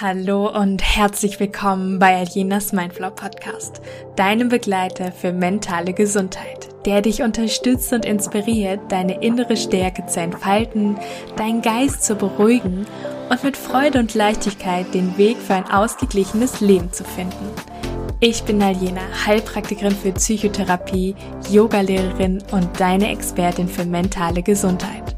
Hallo und herzlich willkommen bei Aljenas Mindflow Podcast, deinem Begleiter für mentale Gesundheit, der dich unterstützt und inspiriert, deine innere Stärke zu entfalten, deinen Geist zu beruhigen und mit Freude und Leichtigkeit den Weg für ein ausgeglichenes Leben zu finden. Ich bin Aljena, Heilpraktikerin für Psychotherapie, Yogalehrerin und deine Expertin für mentale Gesundheit.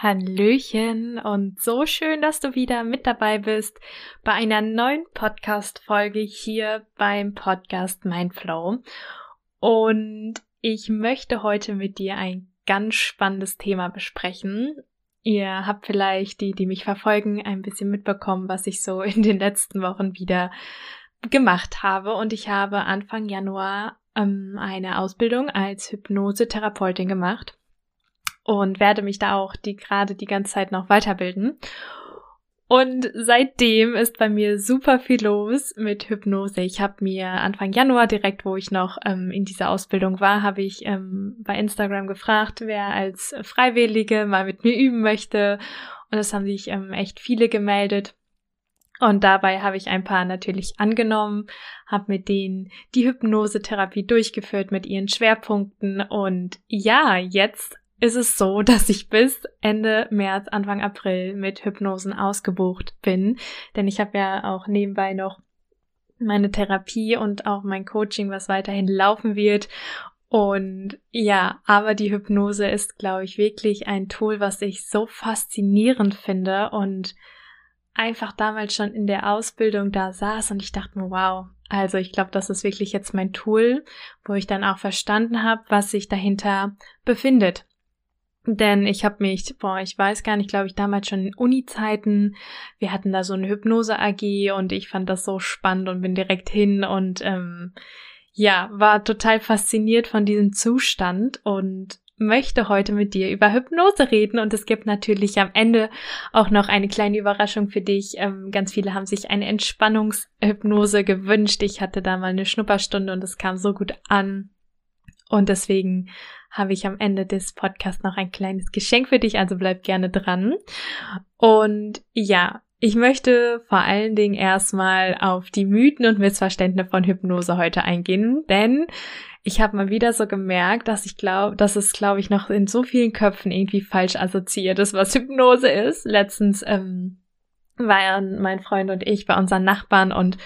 Hallöchen und so schön, dass du wieder mit dabei bist bei einer neuen Podcast-Folge hier beim Podcast Mindflow. Und ich möchte heute mit dir ein ganz spannendes Thema besprechen. Ihr habt vielleicht die, die mich verfolgen, ein bisschen mitbekommen, was ich so in den letzten Wochen wieder gemacht habe. Und ich habe Anfang Januar ähm, eine Ausbildung als Hypnosetherapeutin gemacht und werde mich da auch die gerade die ganze Zeit noch weiterbilden. Und seitdem ist bei mir super viel los mit Hypnose. Ich habe mir Anfang Januar, direkt wo ich noch ähm, in dieser Ausbildung war, habe ich ähm, bei Instagram gefragt, wer als Freiwillige mal mit mir üben möchte. Und es haben sich ähm, echt viele gemeldet. Und dabei habe ich ein paar natürlich angenommen, habe mit denen die Hypnosetherapie durchgeführt mit ihren Schwerpunkten. Und ja, jetzt ist es so, dass ich bis Ende März, Anfang April mit Hypnosen ausgebucht bin. Denn ich habe ja auch nebenbei noch meine Therapie und auch mein Coaching, was weiterhin laufen wird. Und ja, aber die Hypnose ist, glaube ich, wirklich ein Tool, was ich so faszinierend finde und einfach damals schon in der Ausbildung da saß und ich dachte mir, wow, also ich glaube, das ist wirklich jetzt mein Tool, wo ich dann auch verstanden habe, was sich dahinter befindet. Denn ich habe mich, boah, ich weiß gar nicht, glaube ich, damals schon in Uni-Zeiten, wir hatten da so eine Hypnose-AG und ich fand das so spannend und bin direkt hin und ähm, ja, war total fasziniert von diesem Zustand und möchte heute mit dir über Hypnose reden und es gibt natürlich am Ende auch noch eine kleine Überraschung für dich. Ähm, ganz viele haben sich eine Entspannungshypnose gewünscht. Ich hatte da mal eine Schnupperstunde und es kam so gut an. Und deswegen habe ich am Ende des Podcasts noch ein kleines Geschenk für dich, also bleib gerne dran. Und ja, ich möchte vor allen Dingen erstmal auf die Mythen und Missverständnisse von Hypnose heute eingehen, denn ich habe mal wieder so gemerkt, dass ich glaube, dass es, glaube ich, noch in so vielen Köpfen irgendwie falsch assoziiert ist, was Hypnose ist. Letztens ähm, waren mein Freund und ich bei unseren Nachbarn und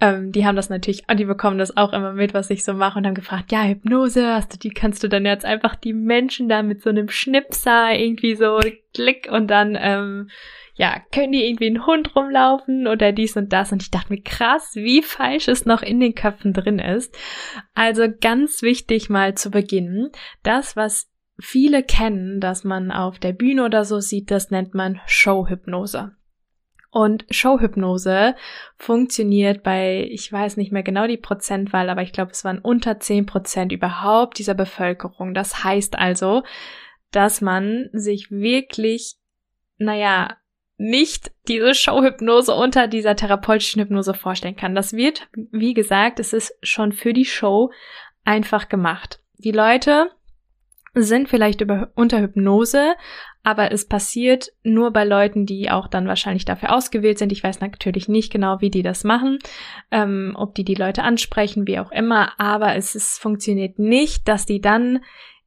ähm, die haben das natürlich, die bekommen das auch immer mit, was ich so mache und haben gefragt, ja, Hypnose, hast du die, kannst du dann jetzt einfach die Menschen da mit so einem Schnipser irgendwie so klick und dann, ähm, ja, können die irgendwie einen Hund rumlaufen oder dies und das und ich dachte mir krass, wie falsch es noch in den Köpfen drin ist. Also ganz wichtig mal zu beginnen, das, was viele kennen, dass man auf der Bühne oder so sieht, das nennt man Showhypnose. Und Showhypnose funktioniert bei, ich weiß nicht mehr genau die Prozentwahl, aber ich glaube, es waren unter zehn Prozent überhaupt dieser Bevölkerung. Das heißt also, dass man sich wirklich, naja, nicht diese Showhypnose unter dieser therapeutischen Hypnose vorstellen kann. Das wird, wie gesagt, es ist schon für die Show einfach gemacht. Die Leute sind vielleicht über, unter Hypnose, aber es passiert nur bei Leuten, die auch dann wahrscheinlich dafür ausgewählt sind. Ich weiß natürlich nicht genau, wie die das machen, ähm, ob die die Leute ansprechen, wie auch immer, aber es ist, funktioniert nicht, dass die dann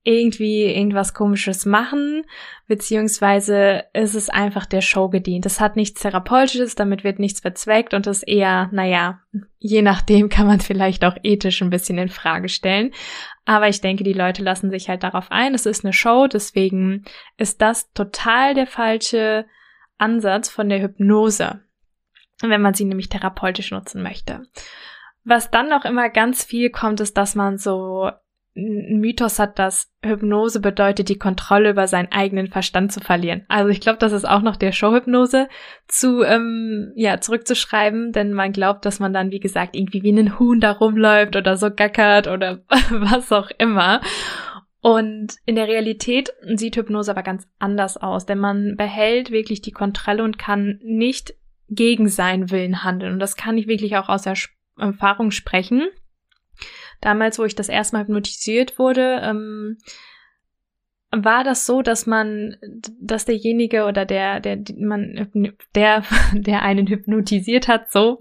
irgendwie irgendwas komisches machen, beziehungsweise ist es einfach der Show gedient. Es hat nichts Therapeutisches, damit wird nichts bezweckt und ist eher, naja, je nachdem kann man vielleicht auch ethisch ein bisschen in Frage stellen. Aber ich denke, die Leute lassen sich halt darauf ein. Es ist eine Show, deswegen ist das total der falsche Ansatz von der Hypnose, wenn man sie nämlich therapeutisch nutzen möchte. Was dann noch immer ganz viel kommt, ist, dass man so ein Mythos hat, dass Hypnose bedeutet, die Kontrolle über seinen eigenen Verstand zu verlieren. Also ich glaube, das ist auch noch der Showhypnose zu ähm, ja zurückzuschreiben, denn man glaubt, dass man dann wie gesagt irgendwie wie ein Huhn da rumläuft oder so gackert oder was auch immer. Und in der Realität sieht Hypnose aber ganz anders aus, denn man behält wirklich die Kontrolle und kann nicht gegen seinen Willen handeln. Und das kann ich wirklich auch aus Erfahrung sprechen damals, wo ich das erste Mal hypnotisiert wurde, ähm, war das so, dass man, dass derjenige oder der, der, man, der, der einen hypnotisiert hat, so,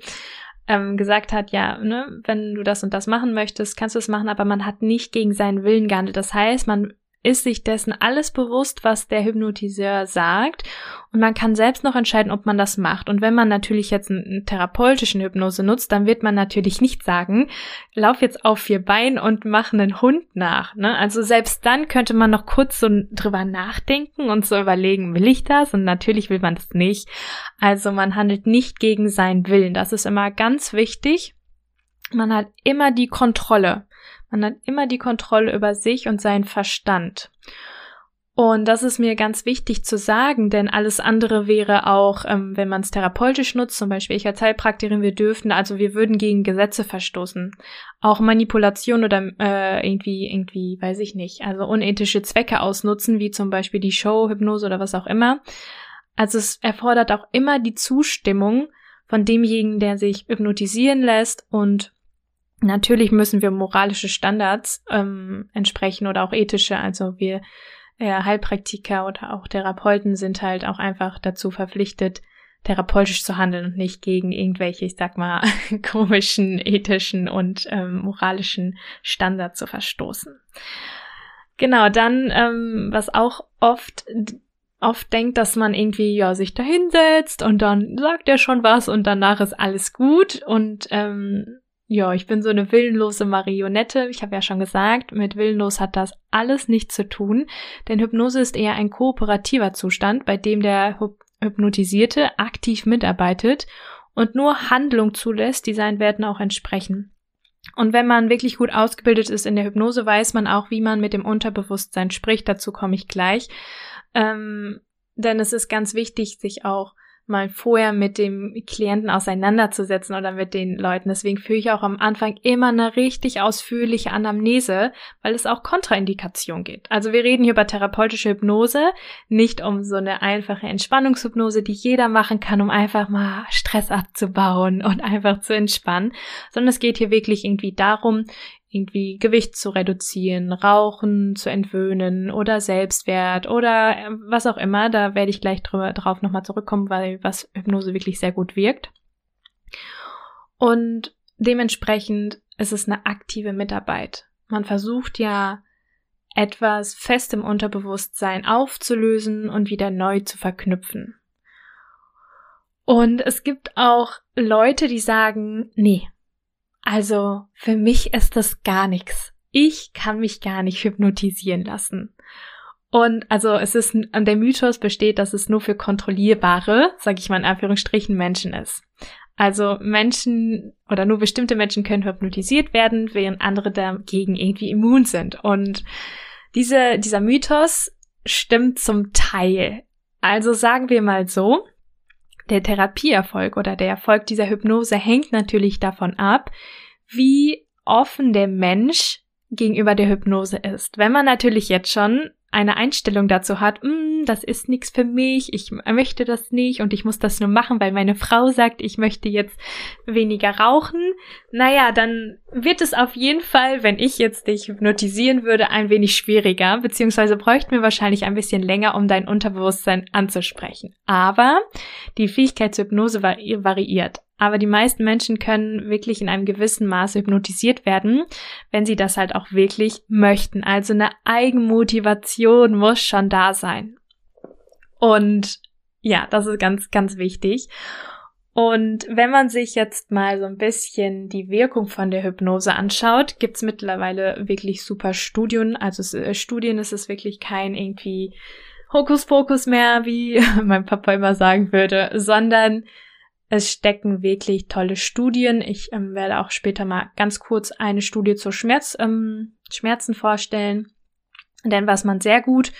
ähm, gesagt hat, ja, ne, wenn du das und das machen möchtest, kannst du es machen, aber man hat nicht gegen seinen Willen gehandelt. Das heißt, man ist sich dessen alles bewusst, was der Hypnotiseur sagt und man kann selbst noch entscheiden, ob man das macht. Und wenn man natürlich jetzt einen therapeutischen Hypnose nutzt, dann wird man natürlich nicht sagen, lauf jetzt auf vier Beinen und mach einen Hund nach. Ne? Also selbst dann könnte man noch kurz so drüber nachdenken und so überlegen, will ich das? Und natürlich will man das nicht. Also man handelt nicht gegen seinen Willen. Das ist immer ganz wichtig. Man hat immer die Kontrolle. Man hat immer die Kontrolle über sich und seinen Verstand. Und das ist mir ganz wichtig zu sagen, denn alles andere wäre auch, ähm, wenn man es therapeutisch nutzt, zum Beispiel ich als Heilpraktikerin, wir dürften, also wir würden gegen Gesetze verstoßen. Auch Manipulation oder äh, irgendwie, irgendwie, weiß ich nicht, also unethische Zwecke ausnutzen, wie zum Beispiel die Show, Hypnose oder was auch immer. Also es erfordert auch immer die Zustimmung von demjenigen, der sich hypnotisieren lässt und Natürlich müssen wir moralische Standards ähm, entsprechen oder auch ethische. Also wir äh, Heilpraktiker oder auch Therapeuten sind halt auch einfach dazu verpflichtet, therapeutisch zu handeln und nicht gegen irgendwelche, ich sag mal, komischen, ethischen und ähm, moralischen Standards zu verstoßen. Genau, dann, ähm, was auch oft oft denkt, dass man irgendwie ja sich da hinsetzt und dann sagt er schon was und danach ist alles gut und ähm, ja, ich bin so eine willenlose Marionette. Ich habe ja schon gesagt, mit willenlos hat das alles nichts zu tun, denn Hypnose ist eher ein kooperativer Zustand, bei dem der Hypnotisierte aktiv mitarbeitet und nur Handlung zulässt, die seinen Werten auch entsprechen. Und wenn man wirklich gut ausgebildet ist in der Hypnose, weiß man auch, wie man mit dem Unterbewusstsein spricht. Dazu komme ich gleich. Ähm, denn es ist ganz wichtig, sich auch mal vorher mit dem Klienten auseinanderzusetzen oder mit den Leuten. Deswegen führe ich auch am Anfang immer eine richtig ausführliche Anamnese, weil es auch Kontraindikation geht. Also wir reden hier über therapeutische Hypnose, nicht um so eine einfache Entspannungshypnose, die jeder machen kann, um einfach mal Stress abzubauen und einfach zu entspannen, sondern es geht hier wirklich irgendwie darum, irgendwie Gewicht zu reduzieren, Rauchen zu entwöhnen oder Selbstwert oder äh, was auch immer. Da werde ich gleich drüber, drauf nochmal zurückkommen, weil was Hypnose wirklich sehr gut wirkt. Und dementsprechend ist es eine aktive Mitarbeit. Man versucht ja etwas fest im Unterbewusstsein aufzulösen und wieder neu zu verknüpfen. Und es gibt auch Leute, die sagen, nee, also für mich ist das gar nichts. Ich kann mich gar nicht hypnotisieren lassen. Und also es ist, an der Mythos besteht, dass es nur für kontrollierbare, sage ich mal in Anführungsstrichen, Menschen ist. Also Menschen oder nur bestimmte Menschen können hypnotisiert werden, während andere dagegen irgendwie immun sind. Und diese, dieser Mythos stimmt zum Teil. Also sagen wir mal so, der Therapieerfolg oder der Erfolg dieser Hypnose hängt natürlich davon ab, wie offen der Mensch gegenüber der Hypnose ist. Wenn man natürlich jetzt schon eine Einstellung dazu hat, mm, das ist nichts für mich, ich möchte das nicht und ich muss das nur machen, weil meine Frau sagt, ich möchte jetzt weniger rauchen, naja, dann wird es auf jeden Fall, wenn ich jetzt dich hypnotisieren würde, ein wenig schwieriger, beziehungsweise bräuchten wir wahrscheinlich ein bisschen länger, um dein Unterbewusstsein anzusprechen. Aber die Fähigkeit zur Hypnose variiert. Aber die meisten Menschen können wirklich in einem gewissen Maße hypnotisiert werden, wenn sie das halt auch wirklich möchten. Also eine Eigenmotivation muss schon da sein. Und ja, das ist ganz, ganz wichtig. Und wenn man sich jetzt mal so ein bisschen die Wirkung von der Hypnose anschaut, gibt's mittlerweile wirklich super Studien. Also äh, Studien ist es wirklich kein irgendwie Hokuspokus mehr, wie mein Papa immer sagen würde, sondern es stecken wirklich tolle Studien. Ich ähm, werde auch später mal ganz kurz eine Studie zur Schmerz, ähm, Schmerzen vorstellen. Denn was man sehr gut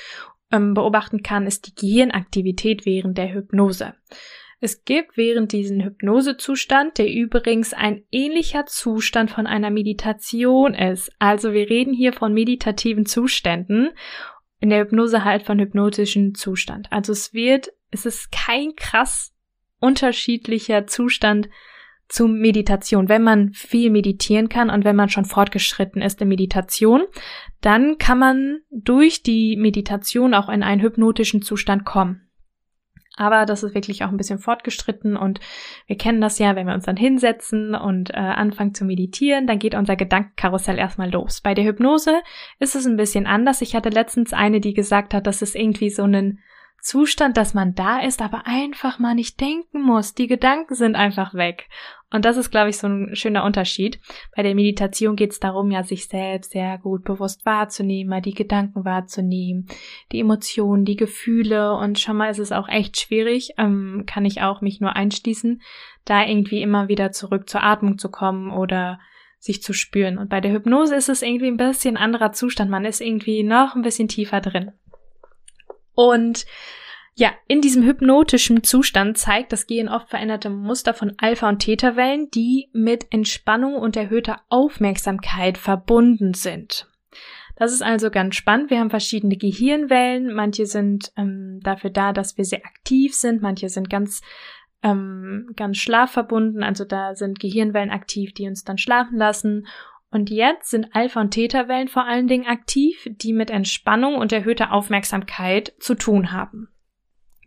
ähm, beobachten kann, ist die Gehirnaktivität während der Hypnose. Es gibt während diesen Hypnosezustand, der übrigens ein ähnlicher Zustand von einer Meditation ist. Also wir reden hier von meditativen Zuständen, in der Hypnose halt von hypnotischen Zustand. Also es wird, es ist kein krass unterschiedlicher Zustand zu Meditation. Wenn man viel meditieren kann und wenn man schon fortgeschritten ist in Meditation, dann kann man durch die Meditation auch in einen hypnotischen Zustand kommen. Aber das ist wirklich auch ein bisschen fortgestritten und wir kennen das ja, wenn wir uns dann hinsetzen und äh, anfangen zu meditieren, dann geht unser Gedankenkarussell erstmal los. Bei der Hypnose ist es ein bisschen anders. Ich hatte letztens eine, die gesagt hat, dass es irgendwie so einen Zustand, dass man da ist, aber einfach mal nicht denken muss. Die Gedanken sind einfach weg. Und das ist, glaube ich, so ein schöner Unterschied. Bei der Meditation geht es darum, ja, sich selbst sehr gut bewusst wahrzunehmen, mal die Gedanken wahrzunehmen, die Emotionen, die Gefühle. Und schon mal ist es auch echt schwierig, ähm, kann ich auch mich nur einschließen, da irgendwie immer wieder zurück zur Atmung zu kommen oder sich zu spüren. Und bei der Hypnose ist es irgendwie ein bisschen anderer Zustand. Man ist irgendwie noch ein bisschen tiefer drin. Und ja, in diesem hypnotischen Zustand zeigt das Gehirn oft veränderte Muster von Alpha- und Theta-Wellen, die mit Entspannung und erhöhter Aufmerksamkeit verbunden sind. Das ist also ganz spannend. Wir haben verschiedene Gehirnwellen. Manche sind ähm, dafür da, dass wir sehr aktiv sind. Manche sind ganz ähm, ganz schlafverbunden. Also da sind Gehirnwellen aktiv, die uns dann schlafen lassen. Und jetzt sind Alpha- und Theta-Wellen vor allen Dingen aktiv, die mit Entspannung und erhöhter Aufmerksamkeit zu tun haben.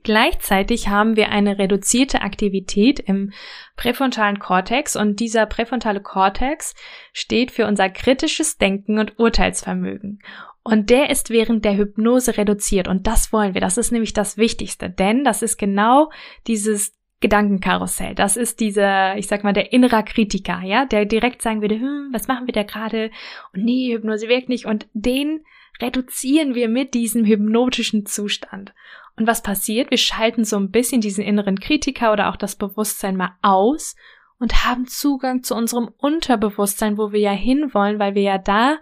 Gleichzeitig haben wir eine reduzierte Aktivität im präfrontalen Kortex und dieser präfrontale Kortex steht für unser kritisches Denken und Urteilsvermögen. Und der ist während der Hypnose reduziert und das wollen wir. Das ist nämlich das Wichtigste, denn das ist genau dieses Gedankenkarussell. Das ist dieser, ich sag mal, der innerer Kritiker, ja, der direkt sagen würde, hm, was machen wir da gerade? Und nee, Hypnose wirkt nicht. Und den reduzieren wir mit diesem hypnotischen Zustand. Und was passiert? Wir schalten so ein bisschen diesen inneren Kritiker oder auch das Bewusstsein mal aus und haben Zugang zu unserem Unterbewusstsein, wo wir ja hinwollen, weil wir ja da,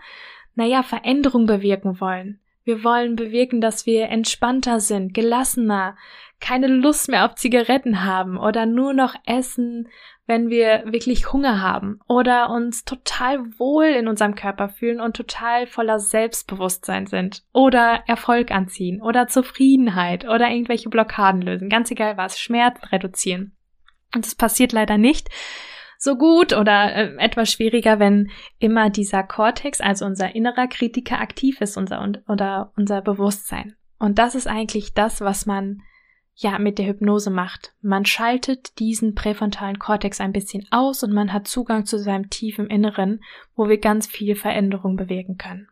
naja, Veränderung bewirken wollen. Wir wollen bewirken, dass wir entspannter sind, gelassener, keine Lust mehr auf Zigaretten haben oder nur noch essen, wenn wir wirklich Hunger haben oder uns total wohl in unserem Körper fühlen und total voller Selbstbewusstsein sind oder Erfolg anziehen oder Zufriedenheit oder irgendwelche Blockaden lösen, ganz egal was, Schmerzen reduzieren. Und das passiert leider nicht so gut oder äh, etwas schwieriger, wenn immer dieser Kortex, also unser innerer Kritiker aktiv ist, unser oder unser Bewusstsein. Und das ist eigentlich das, was man ja mit der Hypnose macht. Man schaltet diesen präfrontalen Kortex ein bisschen aus und man hat Zugang zu seinem tiefen Inneren, wo wir ganz viel Veränderung bewirken können.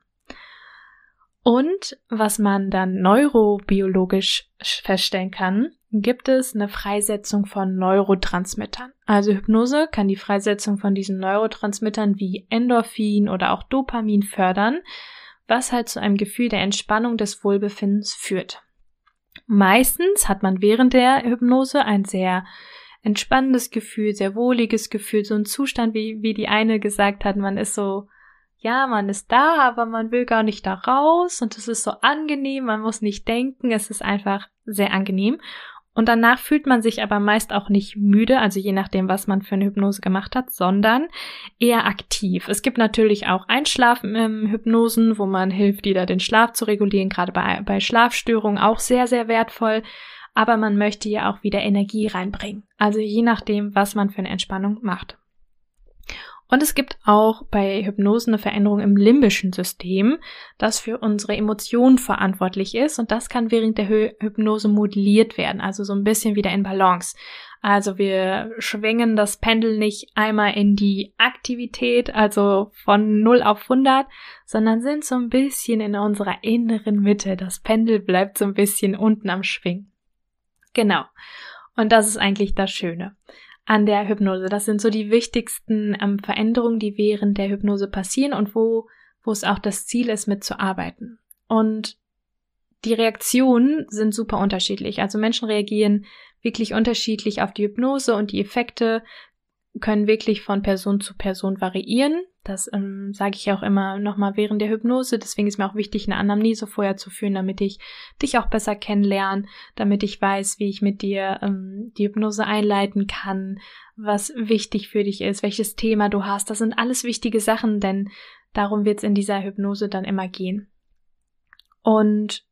Und was man dann neurobiologisch feststellen kann, gibt es eine Freisetzung von Neurotransmittern. Also Hypnose kann die Freisetzung von diesen Neurotransmittern wie Endorphin oder auch Dopamin fördern, was halt zu einem Gefühl der Entspannung des Wohlbefindens führt. Meistens hat man während der Hypnose ein sehr entspannendes Gefühl, sehr wohliges Gefühl, so ein Zustand, wie, wie die eine gesagt hat, man ist so, ja, man ist da, aber man will gar nicht da raus und es ist so angenehm, man muss nicht denken, es ist einfach sehr angenehm. Und danach fühlt man sich aber meist auch nicht müde, also je nachdem, was man für eine Hypnose gemacht hat, sondern eher aktiv. Es gibt natürlich auch Einschlafen-Hypnosen, wo man hilft, wieder den Schlaf zu regulieren, gerade bei, bei Schlafstörungen auch sehr, sehr wertvoll. Aber man möchte ja auch wieder Energie reinbringen. Also je nachdem, was man für eine Entspannung macht. Und es gibt auch bei Hypnose eine Veränderung im limbischen System, das für unsere Emotionen verantwortlich ist. Und das kann während der Hypnose modelliert werden, also so ein bisschen wieder in Balance. Also wir schwingen das Pendel nicht einmal in die Aktivität, also von 0 auf 100, sondern sind so ein bisschen in unserer inneren Mitte. Das Pendel bleibt so ein bisschen unten am Schwingen. Genau. Und das ist eigentlich das Schöne an der Hypnose. Das sind so die wichtigsten ähm, Veränderungen, die während der Hypnose passieren und wo, wo es auch das Ziel ist, mitzuarbeiten. Und die Reaktionen sind super unterschiedlich. Also Menschen reagieren wirklich unterschiedlich auf die Hypnose und die Effekte können wirklich von Person zu Person variieren. Das ähm, sage ich auch immer nochmal während der Hypnose. Deswegen ist mir auch wichtig, eine Anamnese vorher zu führen, damit ich dich auch besser kennenlerne, damit ich weiß, wie ich mit dir ähm, die Hypnose einleiten kann, was wichtig für dich ist, welches Thema du hast. Das sind alles wichtige Sachen, denn darum wird es in dieser Hypnose dann immer gehen. Und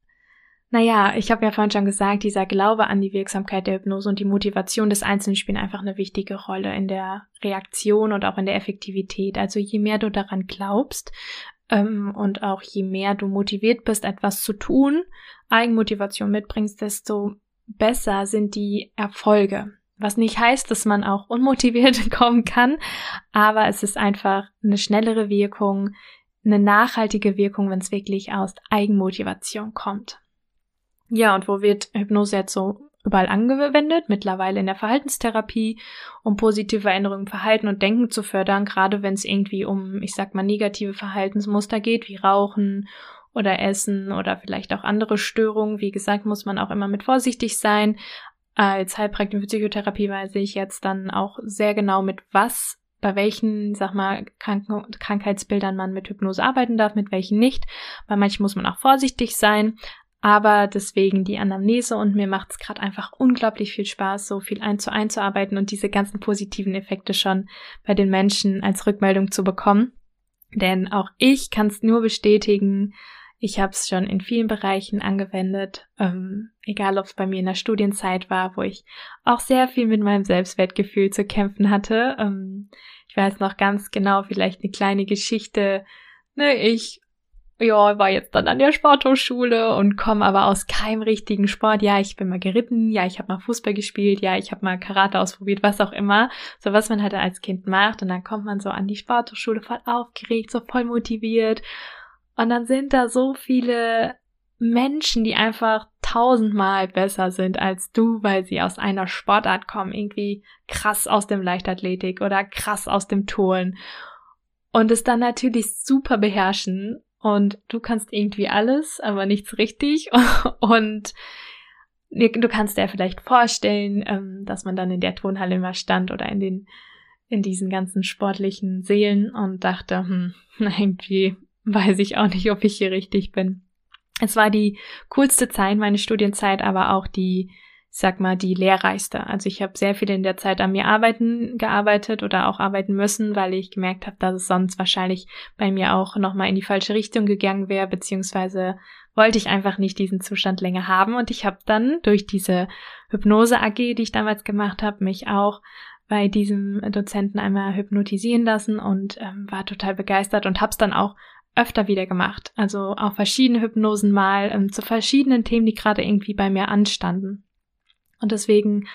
naja, ich habe ja vorhin schon gesagt, dieser Glaube an die Wirksamkeit der Hypnose und die Motivation des Einzelnen spielen einfach eine wichtige Rolle in der Reaktion und auch in der Effektivität. Also je mehr du daran glaubst ähm, und auch je mehr du motiviert bist, etwas zu tun, Eigenmotivation mitbringst, desto besser sind die Erfolge. Was nicht heißt, dass man auch unmotiviert kommen kann, aber es ist einfach eine schnellere Wirkung, eine nachhaltige Wirkung, wenn es wirklich aus Eigenmotivation kommt. Ja, und wo wird Hypnose jetzt so überall angewendet? Mittlerweile in der Verhaltenstherapie, um positive Veränderungen im Verhalten und Denken zu fördern, gerade wenn es irgendwie um, ich sag mal, negative Verhaltensmuster geht, wie Rauchen oder Essen oder vielleicht auch andere Störungen. Wie gesagt, muss man auch immer mit vorsichtig sein. Als Heilpraktiker für Psychotherapie weiß ich jetzt dann auch sehr genau, mit was bei welchen, sag mal, Krank Krankheitsbildern man mit Hypnose arbeiten darf, mit welchen nicht. Bei manchen muss man auch vorsichtig sein. Aber deswegen die Anamnese und mir macht es gerade einfach unglaublich viel Spaß, so viel ein zu einzuarbeiten und diese ganzen positiven Effekte schon bei den Menschen als Rückmeldung zu bekommen. Denn auch ich kann es nur bestätigen, ich habe es schon in vielen Bereichen angewendet, ähm, egal ob es bei mir in der Studienzeit war, wo ich auch sehr viel mit meinem Selbstwertgefühl zu kämpfen hatte. Ähm, ich weiß noch ganz genau, vielleicht eine kleine Geschichte. Ne, ich ja, war jetzt dann an der Sporthochschule und komme aber aus keinem richtigen Sport. Ja, ich bin mal geritten, ja, ich habe mal Fußball gespielt, ja, ich habe mal Karate ausprobiert, was auch immer. So was man halt als Kind macht. Und dann kommt man so an die Sporthochschule voll aufgeregt, so voll motiviert. Und dann sind da so viele Menschen, die einfach tausendmal besser sind als du, weil sie aus einer Sportart kommen, irgendwie krass aus dem Leichtathletik oder krass aus dem Turnen und es dann natürlich super beherrschen und du kannst irgendwie alles, aber nichts richtig. Und du kannst dir vielleicht vorstellen, ähm, dass man dann in der Tonhalle immer stand oder in den in diesen ganzen sportlichen Seelen und dachte, hm, irgendwie weiß ich auch nicht, ob ich hier richtig bin. Es war die coolste Zeit, meine Studienzeit, aber auch die sag mal, die lehrreichste. Also ich habe sehr viel in der Zeit an mir arbeiten, gearbeitet oder auch arbeiten müssen, weil ich gemerkt habe, dass es sonst wahrscheinlich bei mir auch nochmal in die falsche Richtung gegangen wäre, beziehungsweise wollte ich einfach nicht diesen Zustand länger haben. Und ich habe dann durch diese Hypnose AG, die ich damals gemacht habe, mich auch bei diesem Dozenten einmal hypnotisieren lassen und ähm, war total begeistert und habe es dann auch öfter wieder gemacht. Also auch verschiedene Hypnosen mal ähm, zu verschiedenen Themen, die gerade irgendwie bei mir anstanden. Und deswegen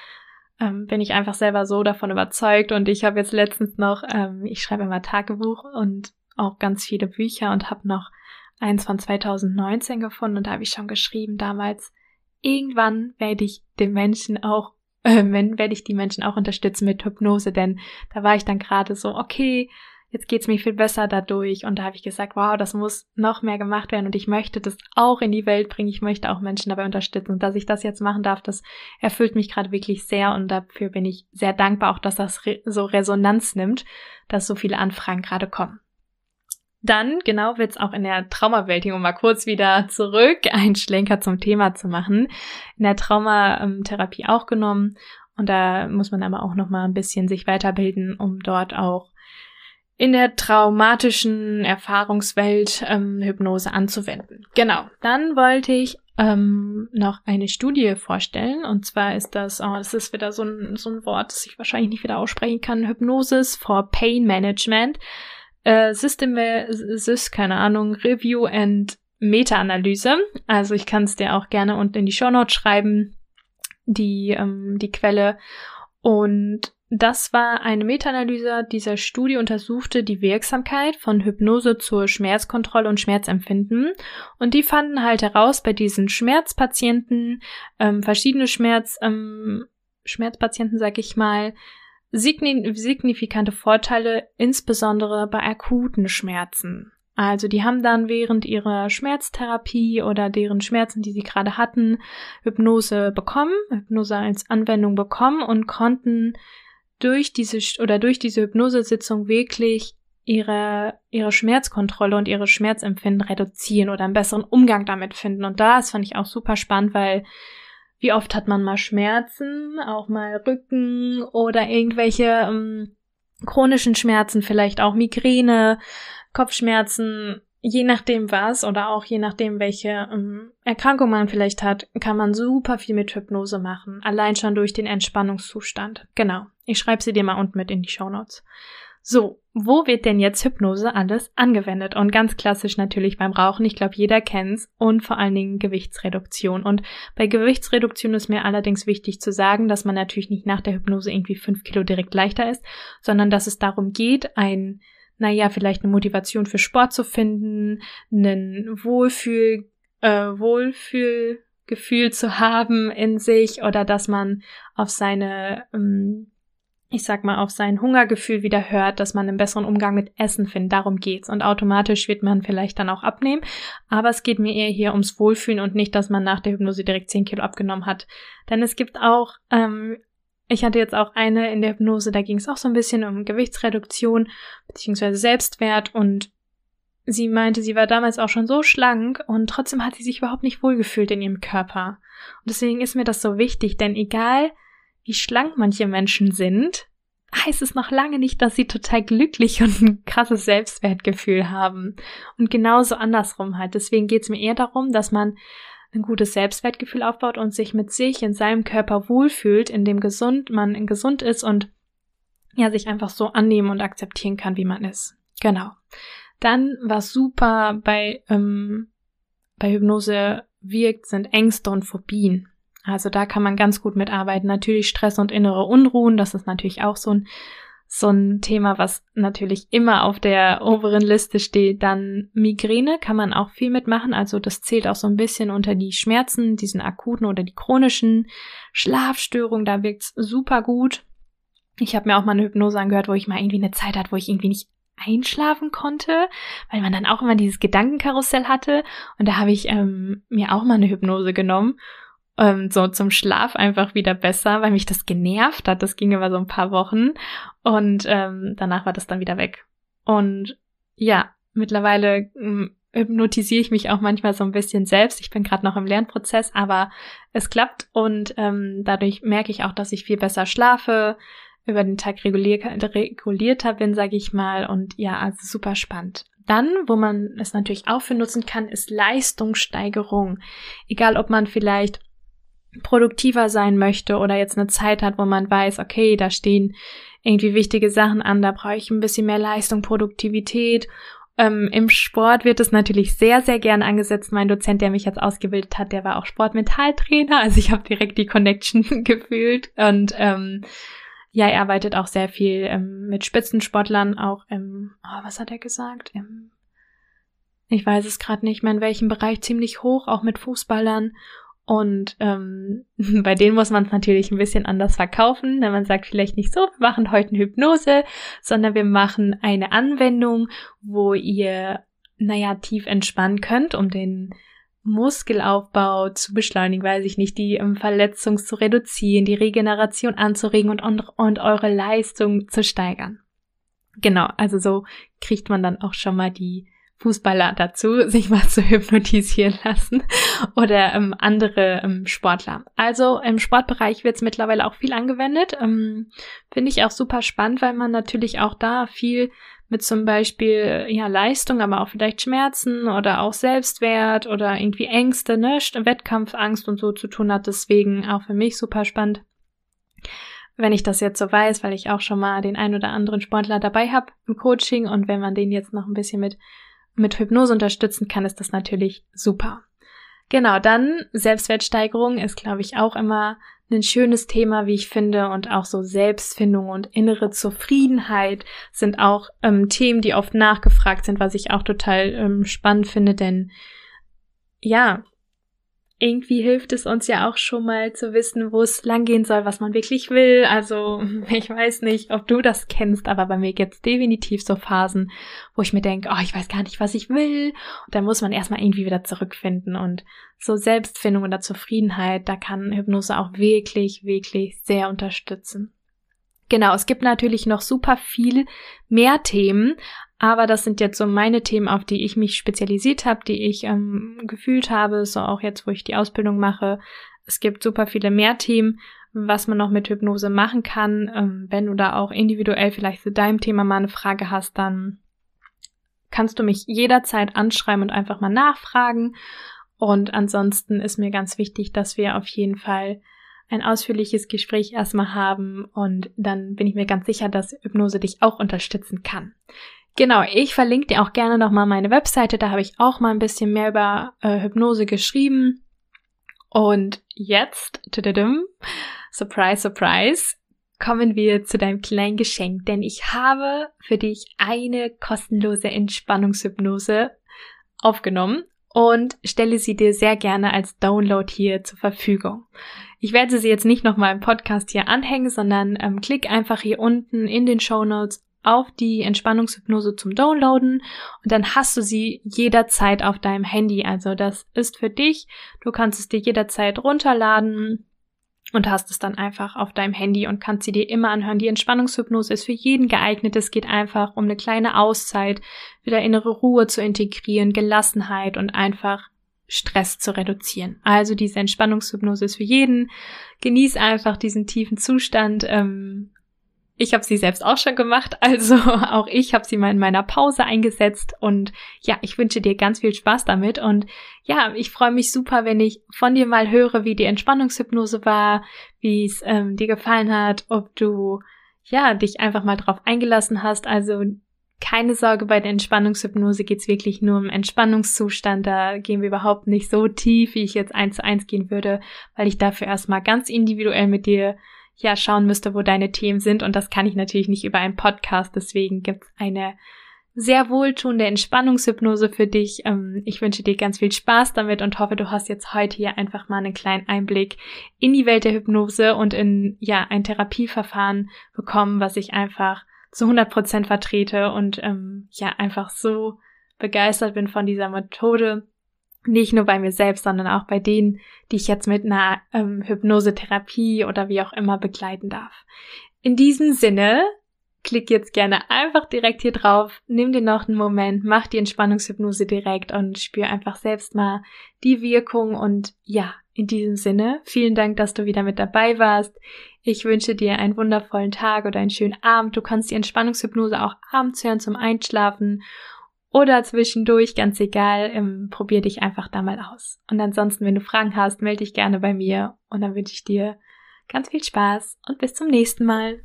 ähm, bin ich einfach selber so davon überzeugt. Und ich habe jetzt letztens noch, ähm, ich schreibe immer Tagebuch und auch ganz viele Bücher und habe noch eins von 2019 gefunden und da habe ich schon geschrieben damals, irgendwann werde ich den Menschen auch, äh, werde ich die Menschen auch unterstützen mit Hypnose, denn da war ich dann gerade so, okay, jetzt geht's mir viel besser dadurch. Und da habe ich gesagt, wow, das muss noch mehr gemacht werden und ich möchte das auch in die Welt bringen. Ich möchte auch Menschen dabei unterstützen. Und dass ich das jetzt machen darf, das erfüllt mich gerade wirklich sehr und dafür bin ich sehr dankbar, auch dass das re so Resonanz nimmt, dass so viele Anfragen gerade kommen. Dann, genau, wird's auch in der Traumawältigung mal kurz wieder zurück, einen Schlenker zum Thema zu machen. In der Traumatherapie auch genommen. Und da muss man aber auch noch mal ein bisschen sich weiterbilden, um dort auch in der traumatischen Erfahrungswelt ähm, Hypnose anzuwenden. Genau. Dann wollte ich ähm, noch eine Studie vorstellen. Und zwar ist das, oh, das ist wieder so ein, so ein Wort, das ich wahrscheinlich nicht wieder aussprechen kann. Hypnosis for Pain Management. Äh, System, Sys, keine Ahnung, Review and Meta-Analyse. Also ich kann es dir auch gerne unten in die Show Notes schreiben, die, ähm, die Quelle. Und das war eine Meta-Analyse dieser Studie untersuchte die Wirksamkeit von Hypnose zur Schmerzkontrolle und Schmerzempfinden. Und die fanden halt heraus bei diesen Schmerzpatienten, ähm, verschiedene Schmerz, ähm, Schmerzpatienten, sag ich mal, signifikante Vorteile, insbesondere bei akuten Schmerzen. Also die haben dann während ihrer Schmerztherapie oder deren Schmerzen, die sie gerade hatten, Hypnose bekommen, Hypnose als Anwendung bekommen und konnten durch diese oder durch diese Hypnosesitzung wirklich ihre, ihre Schmerzkontrolle und ihre Schmerzempfinden reduzieren oder einen besseren Umgang damit finden. Und das fand ich auch super spannend, weil wie oft hat man mal Schmerzen, auch mal Rücken oder irgendwelche ähm, chronischen Schmerzen, vielleicht auch Migräne, Kopfschmerzen, je nachdem was oder auch je nachdem, welche ähm, Erkrankung man vielleicht hat, kann man super viel mit Hypnose machen. Allein schon durch den Entspannungszustand. Genau. Ich schreibe sie dir mal unten mit in die Show Notes. So, wo wird denn jetzt Hypnose alles angewendet? Und ganz klassisch natürlich beim Rauchen. Ich glaube, jeder kennt's. Und vor allen Dingen Gewichtsreduktion. Und bei Gewichtsreduktion ist mir allerdings wichtig zu sagen, dass man natürlich nicht nach der Hypnose irgendwie fünf Kilo direkt leichter ist, sondern dass es darum geht, ein, naja, vielleicht eine Motivation für Sport zu finden, einen Wohlfühl, äh, Wohlfühlgefühl zu haben in sich oder dass man auf seine ähm, ich sag mal, auf sein Hungergefühl wieder hört, dass man einen besseren Umgang mit Essen findet. Darum geht's. Und automatisch wird man vielleicht dann auch abnehmen. Aber es geht mir eher hier ums Wohlfühlen und nicht, dass man nach der Hypnose direkt 10 Kilo abgenommen hat. Denn es gibt auch, ähm, ich hatte jetzt auch eine in der Hypnose, da ging es auch so ein bisschen um Gewichtsreduktion beziehungsweise Selbstwert und sie meinte, sie war damals auch schon so schlank und trotzdem hat sie sich überhaupt nicht wohlgefühlt in ihrem Körper. Und deswegen ist mir das so wichtig, denn egal, wie schlank manche Menschen sind, heißt es noch lange nicht, dass sie total glücklich und ein krasses Selbstwertgefühl haben. Und genauso andersrum halt. Deswegen geht es mir eher darum, dass man ein gutes Selbstwertgefühl aufbaut und sich mit sich in seinem Körper wohlfühlt, in dem gesund man gesund ist und ja, sich einfach so annehmen und akzeptieren kann, wie man ist. Genau. Dann, was super bei, ähm, bei Hypnose wirkt, sind Ängste und Phobien. Also da kann man ganz gut mitarbeiten. Natürlich Stress und innere Unruhen, das ist natürlich auch so ein, so ein Thema, was natürlich immer auf der oberen Liste steht. Dann Migräne kann man auch viel mitmachen. Also das zählt auch so ein bisschen unter die Schmerzen, diesen akuten oder die chronischen Schlafstörungen. Da wirkt's super gut. Ich habe mir auch mal eine Hypnose angehört, wo ich mal irgendwie eine Zeit hatte, wo ich irgendwie nicht einschlafen konnte, weil man dann auch immer dieses Gedankenkarussell hatte. Und da habe ich ähm, mir auch mal eine Hypnose genommen ähm, so zum Schlaf einfach wieder besser, weil mich das genervt hat. Das ging über so ein paar Wochen und ähm, danach war das dann wieder weg. Und ja, mittlerweile ähm, hypnotisiere ich mich auch manchmal so ein bisschen selbst. Ich bin gerade noch im Lernprozess, aber es klappt und ähm, dadurch merke ich auch, dass ich viel besser schlafe, über den Tag regulier regulierter bin, sage ich mal. Und ja, also super spannend. Dann, wo man es natürlich auch für nutzen kann, ist Leistungssteigerung. Egal, ob man vielleicht produktiver sein möchte oder jetzt eine Zeit hat, wo man weiß, okay, da stehen irgendwie wichtige Sachen an, da brauche ich ein bisschen mehr Leistung, Produktivität. Ähm, Im Sport wird es natürlich sehr, sehr gern angesetzt. Mein Dozent, der mich jetzt ausgebildet hat, der war auch Sportmentaltrainer, also ich habe direkt die Connection gefühlt und ähm, ja, er arbeitet auch sehr viel ähm, mit Spitzensportlern, auch im, oh, was hat er gesagt? Im, ich weiß es gerade nicht mehr, in welchem Bereich ziemlich hoch, auch mit Fußballern und ähm, bei denen muss man es natürlich ein bisschen anders verkaufen. Wenn man sagt vielleicht nicht so, wir machen heute eine Hypnose, sondern wir machen eine Anwendung, wo ihr, naja, tief entspannen könnt, um den Muskelaufbau zu beschleunigen, weiß ich nicht, die ähm, Verletzung zu reduzieren, die Regeneration anzuregen und, und, und eure Leistung zu steigern. Genau, also so kriegt man dann auch schon mal die Fußballer dazu, sich mal zu hypnotisieren lassen oder ähm, andere ähm, Sportler. Also im Sportbereich wird es mittlerweile auch viel angewendet. Ähm, Finde ich auch super spannend, weil man natürlich auch da viel mit zum Beispiel ja Leistung, aber auch vielleicht Schmerzen oder auch Selbstwert oder irgendwie Ängste, ne, Wettkampfangst und so zu tun hat. Deswegen auch für mich super spannend wenn ich das jetzt so weiß, weil ich auch schon mal den ein oder anderen Sportler dabei habe im Coaching und wenn man den jetzt noch ein bisschen mit mit Hypnose unterstützen kann, ist das natürlich super. Genau, dann Selbstwertsteigerung ist, glaube ich, auch immer ein schönes Thema, wie ich finde, und auch so Selbstfindung und innere Zufriedenheit sind auch ähm, Themen, die oft nachgefragt sind, was ich auch total ähm, spannend finde, denn ja, irgendwie hilft es uns ja auch schon mal zu wissen, wo es langgehen soll, was man wirklich will. Also ich weiß nicht, ob du das kennst, aber bei mir gibt's definitiv so Phasen, wo ich mir denke, oh, ich weiß gar nicht, was ich will. Und da muss man erstmal irgendwie wieder zurückfinden. Und so Selbstfindung oder Zufriedenheit, da kann Hypnose auch wirklich, wirklich sehr unterstützen. Genau, es gibt natürlich noch super viel mehr Themen, aber das sind jetzt so meine Themen, auf die ich mich spezialisiert habe, die ich ähm, gefühlt habe, so auch jetzt, wo ich die Ausbildung mache. Es gibt super viele mehr Themen, was man noch mit Hypnose machen kann. Ähm, wenn du da auch individuell vielleicht zu deinem Thema mal eine Frage hast, dann kannst du mich jederzeit anschreiben und einfach mal nachfragen. Und ansonsten ist mir ganz wichtig, dass wir auf jeden Fall ein ausführliches Gespräch erstmal haben und dann bin ich mir ganz sicher, dass Hypnose dich auch unterstützen kann. Genau, ich verlinke dir auch gerne nochmal meine Webseite, da habe ich auch mal ein bisschen mehr über äh, Hypnose geschrieben. Und jetzt, surprise, surprise, kommen wir zu deinem kleinen Geschenk, denn ich habe für dich eine kostenlose Entspannungshypnose aufgenommen und stelle sie dir sehr gerne als Download hier zur Verfügung. Ich werde sie jetzt nicht nochmal im Podcast hier anhängen, sondern ähm, klick einfach hier unten in den Show Notes auf die Entspannungshypnose zum Downloaden und dann hast du sie jederzeit auf deinem Handy. Also das ist für dich. Du kannst es dir jederzeit runterladen und hast es dann einfach auf deinem Handy und kannst sie dir immer anhören. Die Entspannungshypnose ist für jeden geeignet. Es geht einfach um eine kleine Auszeit, wieder innere Ruhe zu integrieren, Gelassenheit und einfach Stress zu reduzieren. Also diese Entspannungshypnose ist für jeden. Genieß einfach diesen tiefen Zustand. Ähm, ich habe sie selbst auch schon gemacht, also auch ich habe sie mal in meiner Pause eingesetzt und ja, ich wünsche dir ganz viel Spaß damit und ja, ich freue mich super, wenn ich von dir mal höre, wie die Entspannungshypnose war, wie es ähm, dir gefallen hat, ob du ja dich einfach mal drauf eingelassen hast. Also keine Sorge, bei der Entspannungshypnose geht's wirklich nur um Entspannungszustand. Da gehen wir überhaupt nicht so tief, wie ich jetzt eins zu eins gehen würde, weil ich dafür erstmal ganz individuell mit dir ja schauen müsste, wo deine Themen sind. Und das kann ich natürlich nicht über einen Podcast. Deswegen gibt's eine sehr wohltuende Entspannungshypnose für dich. Ähm, ich wünsche dir ganz viel Spaß damit und hoffe, du hast jetzt heute hier einfach mal einen kleinen Einblick in die Welt der Hypnose und in ja ein Therapieverfahren bekommen, was ich einfach zu 100 Prozent vertrete und ähm, ja einfach so begeistert bin von dieser Methode nicht nur bei mir selbst, sondern auch bei denen, die ich jetzt mit einer ähm, Hypnosetherapie oder wie auch immer begleiten darf. In diesem Sinne, klick jetzt gerne einfach direkt hier drauf, nimm dir noch einen Moment, mach die Entspannungshypnose direkt und spür einfach selbst mal die Wirkung und ja, in diesem Sinne, vielen Dank, dass du wieder mit dabei warst. Ich wünsche dir einen wundervollen Tag oder einen schönen Abend. Du kannst die Entspannungshypnose auch abends hören zum Einschlafen oder zwischendurch, ganz egal, ähm, probier dich einfach da mal aus. Und ansonsten, wenn du Fragen hast, melde dich gerne bei mir und dann wünsche ich dir ganz viel Spaß und bis zum nächsten Mal.